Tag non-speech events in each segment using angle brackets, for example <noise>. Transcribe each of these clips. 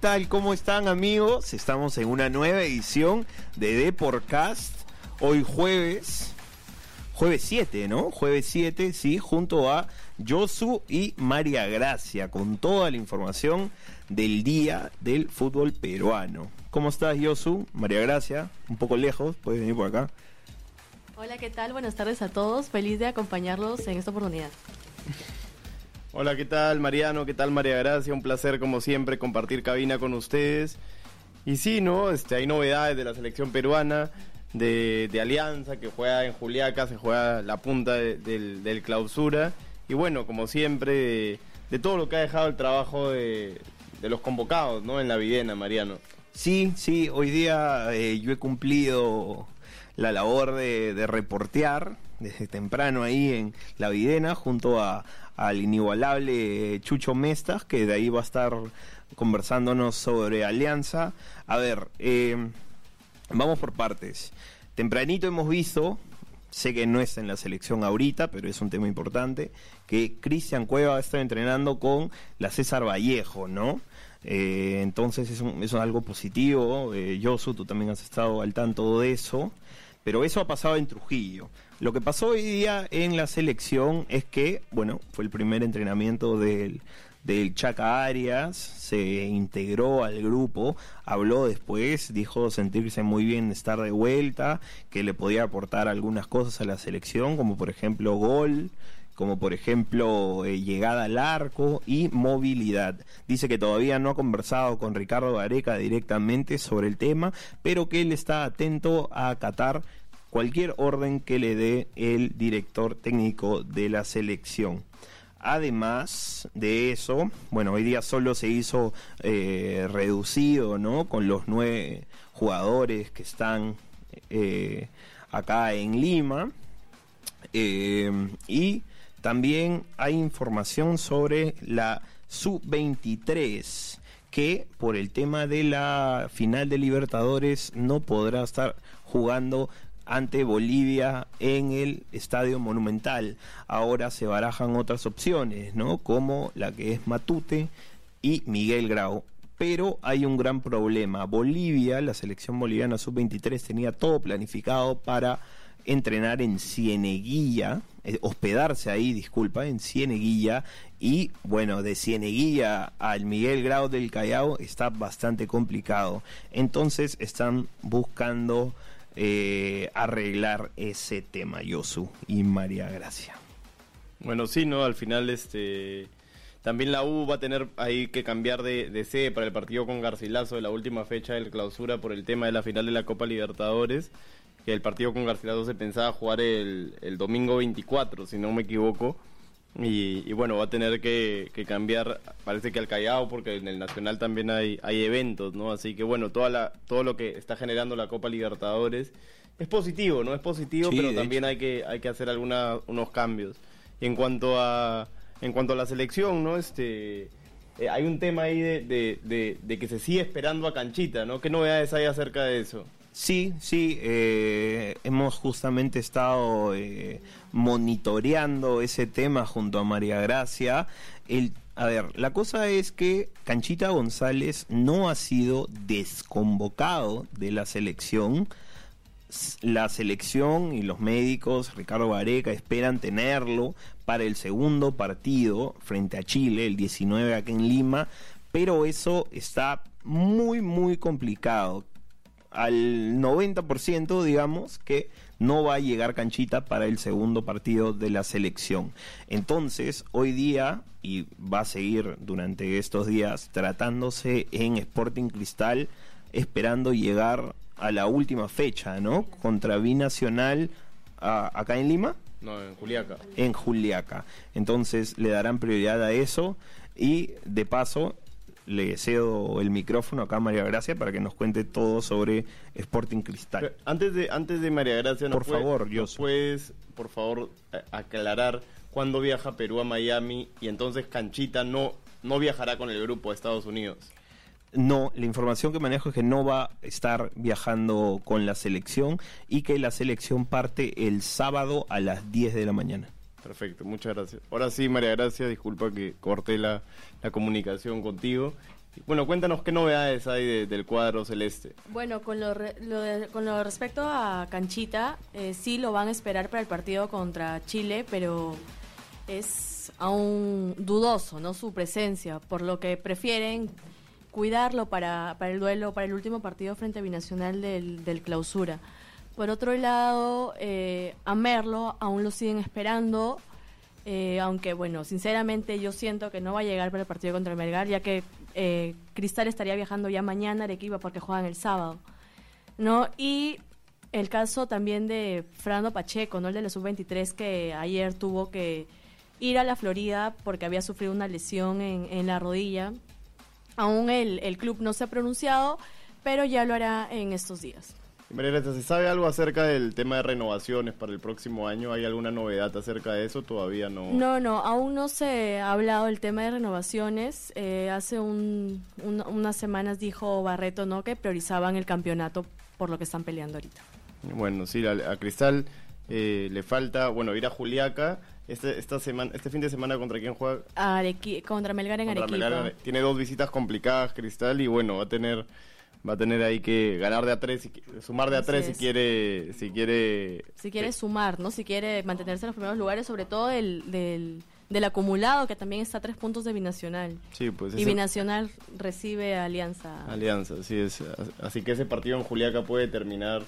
tal? ¿Cómo están amigos? Estamos en una nueva edición de Deporcast. Hoy jueves, jueves 7, ¿no? Jueves 7, sí, junto a Josu y María Gracia, con toda la información del día del fútbol peruano. ¿Cómo estás, Josu? María Gracia, un poco lejos, puedes venir por acá. Hola, ¿qué tal? Buenas tardes a todos. Feliz de acompañarlos en esta oportunidad. Hola, ¿qué tal Mariano? ¿Qué tal María Gracia? Un placer como siempre compartir cabina con ustedes. Y sí, ¿no? Este, hay novedades de la selección peruana, de, Alianza, que juega en Juliaca, se juega la punta del, clausura. Y bueno, como siempre, de, todo lo que ha dejado el trabajo de, los convocados, ¿no? En la Videna, Mariano. Sí, sí, hoy día eh, yo he cumplido la labor de, de reportear desde temprano ahí en La Videna junto a, al inigualable Chucho Mestas, que de ahí va a estar conversándonos sobre Alianza. A ver, eh, vamos por partes. Tempranito hemos visto, sé que no es en la selección ahorita, pero es un tema importante, que Cristian Cueva está entrenando con la César Vallejo, ¿no? Eh, entonces eso, es algo positivo. Eh, tú también has estado al tanto de eso. Pero eso ha pasado en Trujillo. Lo que pasó hoy día en la selección es que, bueno, fue el primer entrenamiento del, del Chaca Arias, se integró al grupo, habló después, dijo sentirse muy bien estar de vuelta, que le podía aportar algunas cosas a la selección, como por ejemplo gol, como por ejemplo eh, llegada al arco y movilidad. Dice que todavía no ha conversado con Ricardo Gareca directamente sobre el tema, pero que él está atento a acatar cualquier orden que le dé el director técnico de la selección. Además de eso, bueno, hoy día solo se hizo eh, reducido, ¿no? Con los nueve jugadores que están eh, acá en Lima. y también hay información sobre la sub-23 que por el tema de la final de Libertadores no podrá estar jugando ante Bolivia en el Estadio Monumental. Ahora se barajan otras opciones, ¿no? Como la que es Matute y Miguel Grau. Pero hay un gran problema. Bolivia, la selección boliviana sub-23 tenía todo planificado para entrenar en Cieneguilla, eh, hospedarse ahí, disculpa, en Cieneguilla. Y bueno, de Cieneguilla al Miguel Grau del Callao está bastante complicado. Entonces están buscando eh, arreglar ese tema, Yosu y María Gracia. Bueno, sí, ¿no? Al final, este. También la U va a tener ahí que cambiar de, de sede para el partido con Garcilaso de la última fecha del clausura por el tema de la final de la Copa Libertadores que el partido con Garcilaso se pensaba jugar el domingo 24, si no me equivoco. Y, bueno, va a tener que, cambiar, parece que al Callao, porque en el Nacional también hay, hay eventos, ¿no? Así que bueno, toda la, todo lo que está generando la Copa Libertadores es positivo, ¿no? Es positivo, pero también hay que, hay que hacer algunos unos cambios. Y en cuanto a, en cuanto a la selección, ¿no? Este, eh, hay un tema ahí de, de, de que se sigue esperando a Canchita, ¿no? ¿Qué novedades hay acerca de eso? Sí, sí, eh, hemos justamente estado eh, monitoreando ese tema junto a María Gracia. El, a ver, la cosa es que Canchita González no ha sido desconvocado de la selección. La selección y los médicos, Ricardo Vareca, esperan tenerlo para el segundo partido frente a Chile, el 19 aquí en Lima, pero eso está muy, muy complicado al 90%, digamos, que no va a llegar canchita para el segundo partido de la selección. Entonces, hoy día, y va a seguir durante estos días tratándose en Sporting Cristal, esperando llegar a la última fecha, ¿no? Contra Binacional acá en Lima. No, en Juliaca. En Juliaca. Entonces le darán prioridad a eso y de paso le cedo el micrófono acá a María Gracia para que nos cuente todo sobre Sporting Cristal. antes de antes de María Gracia, por favor, yo puedes, por favor, aclarar cuándo viaja Perú a Miami y entonces Canchita no no viajará con el grupo a Estados Unidos. No, la información que manejo es que no va a estar viajando con la selección y que la selección parte el sábado a las 10 de la mañana. Perfecto, muchas gracias. Ahora sí, María Gracia, disculpa que corté la, la comunicación contigo. Bueno, cuéntanos qué novedades hay de- del cuadro celeste. Bueno, con lo, lo de- con lo respecto a Canchita, eh, sí lo van a esperar para el partido contra Chile, pero es aún dudoso, ¿no? Su presencia, por lo que prefieren cuidarlo para, para el duelo, para el último partido frente a Binacional del, del clausura. Por otro lado, eh, a Merlo aún lo siguen esperando, eh, aunque bueno, sinceramente yo siento que no va a llegar para el partido contra el Melgar, ya que eh, Cristal estaría viajando ya mañana a Arequipa porque juegan el sábado. ¿no? Y el caso también de Fernando Pacheco, ¿no? El de la sub-23 que ayer tuvo que ir a la Florida porque había sufrido una lesión en, en la rodilla. Aún el, el club no se ha pronunciado, pero ya lo hará en estos días. María Gracia, ¿se sabe algo acerca del tema de renovaciones para el próximo año? ¿Hay alguna novedad acerca de eso? Todavía no. No, no, aún no se ha hablado del tema de renovaciones. Eh, hace un- un- unas semanas dijo Barreto, ¿no? Que priorizaban el campeonato por lo que están peleando ahorita. Bueno, sí, a, a Cristal eh, le falta, bueno, ir a Juliaca. Este, esta semana, este fin de semana contra quién juega? Arequi- contra Melgar en Contra Arequipa. Melgar. Tiene dos visitas complicadas Cristal y bueno, va a tener va a tener ahí que ganar de a tres, y- sumar de a Así tres si quiere, si quiere. si quiere eh, sumar, ¿no? Si quiere mantenerse en los primeros lugares, sobre todo del, del, del acumulado, que también está a tres puntos de Binacional. Sí, pues y Binacional recibe a Alianza. Alianza, así es. Así que ese partido en Juliaca puede terminar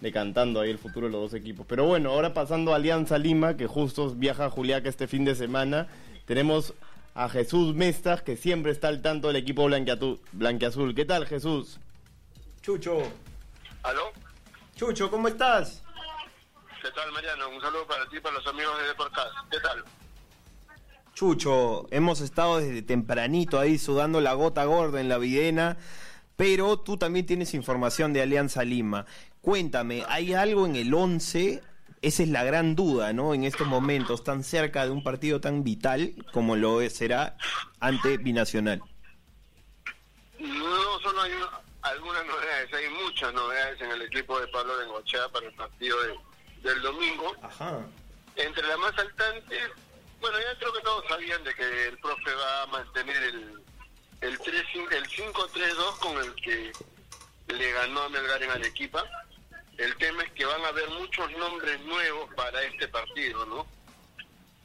decantando ahí el futuro de los dos equipos. Pero bueno, ahora pasando a Alianza Lima, que justo viaja a Juliaca este fin de semana, tenemos a Jesús Mestas, que siempre está al tanto del equipo blanqueazul. ¿Qué tal, Jesús? Chucho, ¿Aló? Chucho, ¿cómo estás? ¿Qué tal, Mariano? Un saludo para ti y para los amigos de Deportes. ¿Qué tal? Chucho, hemos estado desde tempranito ahí sudando la gota gorda en la videna, pero tú también tienes información de Alianza Lima. Cuéntame, ¿hay algo en el 11? Esa es la gran duda, ¿no? En estos momentos, tan cerca de un partido tan vital como lo será ante Binacional. No solo hay una- algunas novedades, hay muchas novedades en el equipo de Pablo Bengochea para el partido de- del domingo. Ajá. Entre las más saltantes, bueno, ya creo que todos sabían de que el profe va a mantener el, el, 3, el 5-3-2 con el que le ganó a Melgar en Arequipa. El tema es que van a haber muchos nombres nuevos para este partido, ¿no?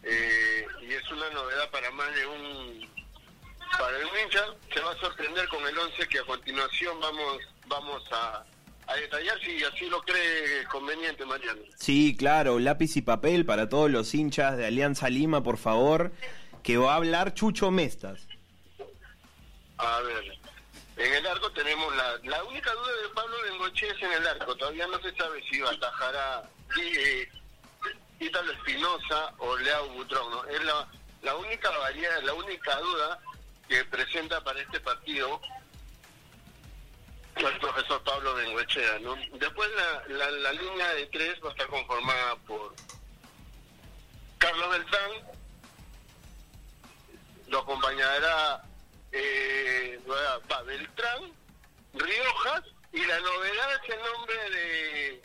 Eh, y es una novedad para más de un para el hincha se va a sorprender con el 11 que a continuación vamos vamos a, a detallar si así lo cree conveniente Mariano. Sí, claro, lápiz y papel para todos los hinchas de Alianza Lima, por favor, que va a hablar Chucho Mestas. A ver, en el arco tenemos la, la única duda de Pablo Bengoche es en el arco. Todavía no se sabe si atajará eh, Ítalo Espinosa o Leao Butrón. ¿no? Es la, la única variedad, la única duda que presenta para este partido el profesor Pablo Bengoechea. ¿no? Después la, la, la línea de tres va a estar conformada por Carlos Beltrán, lo acompañará eh, va Beltrán, Riojas y la novedad es el nombre de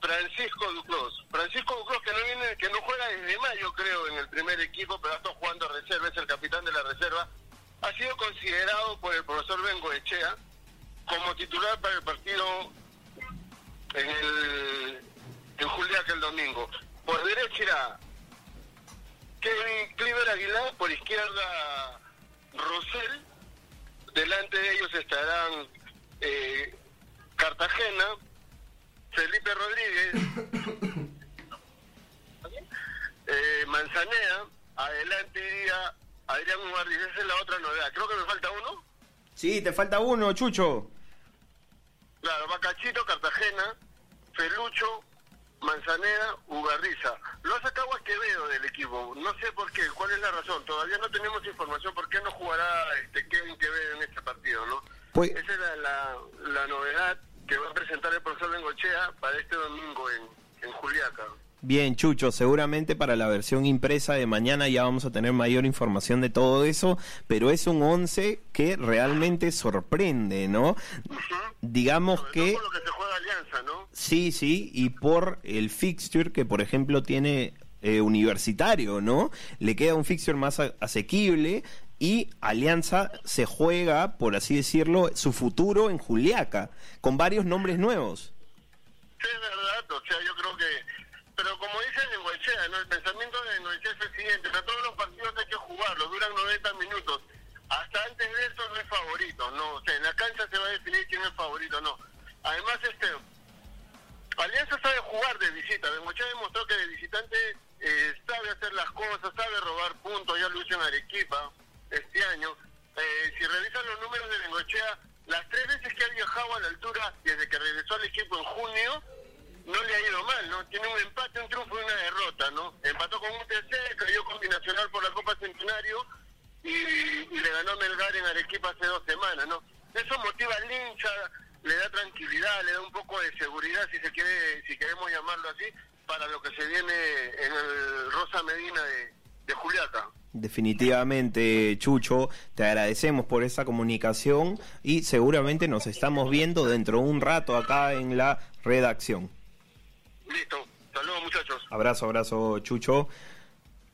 Francisco Duclos. Francisco Duclos que no viene, que no juega desde mayo creo en el primer equipo, pero está jugando reserva, es el capitán de la reserva. Ha sido considerado por el profesor Bengo Echea como titular para el partido en el en Juliaca el domingo. Por derecha irá Kevin Cliver Aguilar, por izquierda Rosell, delante de ellos estarán eh, Cartagena, Felipe Rodríguez, <coughs> eh, Manzanea, adelante iría Adrián Ubarri, esa es la otra novedad. Creo que me falta uno. Sí, te falta uno, Chucho. Claro, Bacachito, Cartagena, Felucho, Manzaneda, Ugarriza. Lo ha sacado a Quevedo del equipo. No sé por qué, cuál es la razón. Todavía no tenemos información por qué no jugará este Kevin Quevedo en este partido, ¿no? Pues- Esa es la, la, la novedad que va a presentar el profesor Bengochea para este domingo en, en Juliaca. Bien, Chucho, seguramente para la versión impresa de mañana ya vamos a tener mayor información de todo eso, pero es un 11 que realmente sorprende, ¿no? Digamos Sobre que todo por lo que se juega Alianza, ¿no? sí, sí, y por el fixture que por ejemplo tiene eh, universitario, ¿no? Le queda un fixture más asequible y Alianza se juega, por así decirlo, su futuro en Juliaca, con varios nombres nuevos. Sí, es verdad, o sea, yo creo que... Pero como dice Nengoechea, ¿no? el pensamiento de Nengoechea es el siguiente, que todos los partidos hay que jugarlos, duran 90 minutos. Eso no es favorito, ¿no? O sea, en la cancha se va a definir quién es favorito, ¿no? Además, este... Alianza sabe jugar de visita, Bengochea demostró que de visitante eh, sabe hacer las cosas, sabe robar puntos, ya lo hizo en Arequipa este año. Eh, si revisan los números de Bengochea, las tres veces que ha viajado a la altura desde que regresó al equipo en junio, no le ha ido mal, ¿no? Tiene un empate, un triunfo y una derrota, ¿no? Empató con un TC, cayó con Binacional por la Copa Centenario y, y le ganó Melgar en Arequipa hace dos semanas, ¿no? Eso motiva al hincha, le da tranquilidad, le da un poco de seguridad, si se quiere, si queremos llamarlo así, para lo que se viene en el Rosa Medina de, de Juliaca. Definitivamente, Chucho, te agradecemos por esa comunicación y seguramente nos estamos viendo dentro de un rato acá en la redacción. Listo, saludos muchachos. Abrazo, abrazo, Chucho.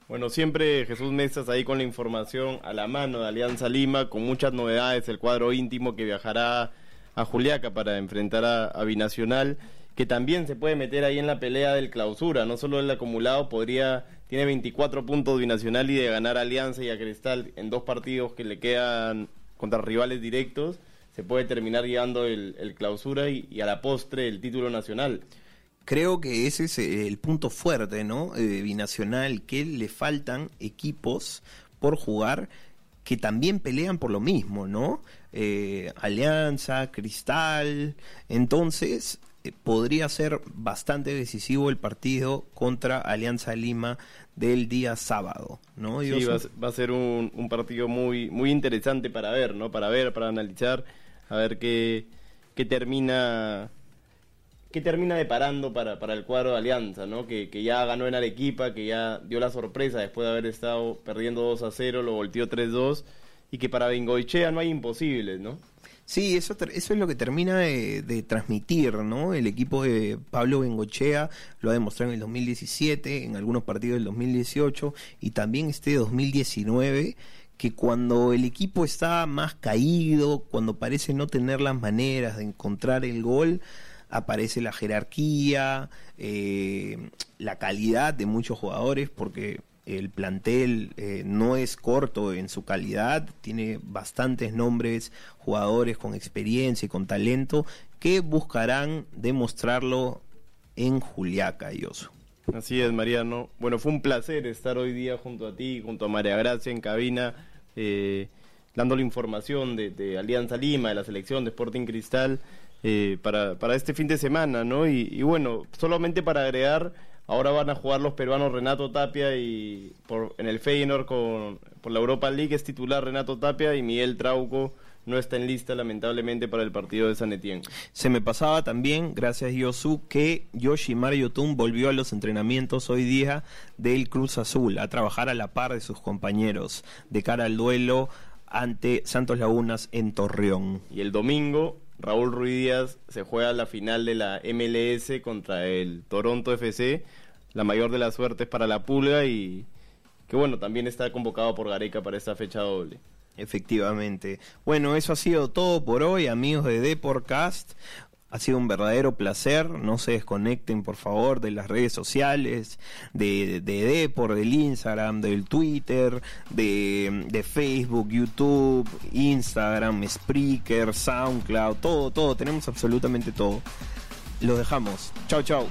Bueno, siempre Jesús Mesas ahí con la información a la mano de Alianza Lima, con muchas novedades, el cuadro íntimo que viajará a Juliaca para enfrentar a, Binacional, que también se puede meter ahí en la pelea del clausura, no solo el acumulado, podría, tiene 24 puntos Binacional y de ganar Alianza y a Cristal en dos partidos que le quedan contra rivales directos, se puede terminar llevando el, clausura y a la postre el título nacional creo que ese es el punto fuerte, ¿no? Eh, binacional, que le faltan equipos por jugar que también pelean por lo mismo, ¿no? Eh, Alianza, Cristal, entonces eh, podría ser bastante decisivo el partido contra Alianza Lima del día sábado, ¿no? Sí, Yo va, a so- ser- va a ser un, un partido muy muy interesante para ver, ¿no? Para ver, para analizar, a ver qué, qué termina qué termina deparando para, para el cuadro de Alianza, ¿no? Que, que ya ganó en Arequipa, que ya dio la sorpresa después de haber estado perdiendo 2 a 0, lo volteó 3-2 y que para Bengoichea no hay imposibles, ¿no? Sí, eso, eso es lo que termina de, de transmitir, ¿no? El equipo de Pablo Bengochea lo ha demostrado en el 2017, en algunos partidos del 2018 y también este 2019, que cuando el equipo está más caído, cuando parece no tener las maneras de encontrar el gol, aparece la jerarquía, eh, la calidad de muchos jugadores, porque el plantel eh, no es corto en su calidad, tiene bastantes nombres, jugadores con experiencia y con talento, que buscarán demostrarlo en Juliaca, Yoso. Así es, Mariano. Bueno, fue un placer estar hoy día junto a ti, junto a María Gracia en cabina, eh, dando la información de, de Alianza Lima, de la selección de Sporting Cristal, eh, para, para este fin de semana, ¿no? Y, y bueno, solamente para agregar, ahora van a jugar los peruanos Renato Tapia y por, en el Feyenoord con, por la Europa League es titular Renato Tapia y Miguel Trauco no está en lista lamentablemente para el partido de San Etienne. Se me pasaba también, gracias Yosu, que Yoshimar Yotun volvió a los entrenamientos hoy día del Cruz Azul, a trabajar a la par de sus compañeros, de cara al duelo ante Santos Lagunas en Torreón. Y el domingo, Raúl Ruiz Díaz se juega la final de la MLS contra el Toronto FC. La mayor de las suertes para la Pulga y que bueno, también está convocado por Gareca para esta fecha doble. Efectivamente. Bueno, eso ha sido todo por hoy, amigos de Deporcast. Ha sido un verdadero placer. No se desconecten, por favor, de las redes sociales, de, de Depor, del Instagram, del Twitter, de, de Facebook, YouTube, Instagram, Spreaker, SoundCloud, todo, todo. Tenemos absolutamente todo. Los dejamos. Chau, chau.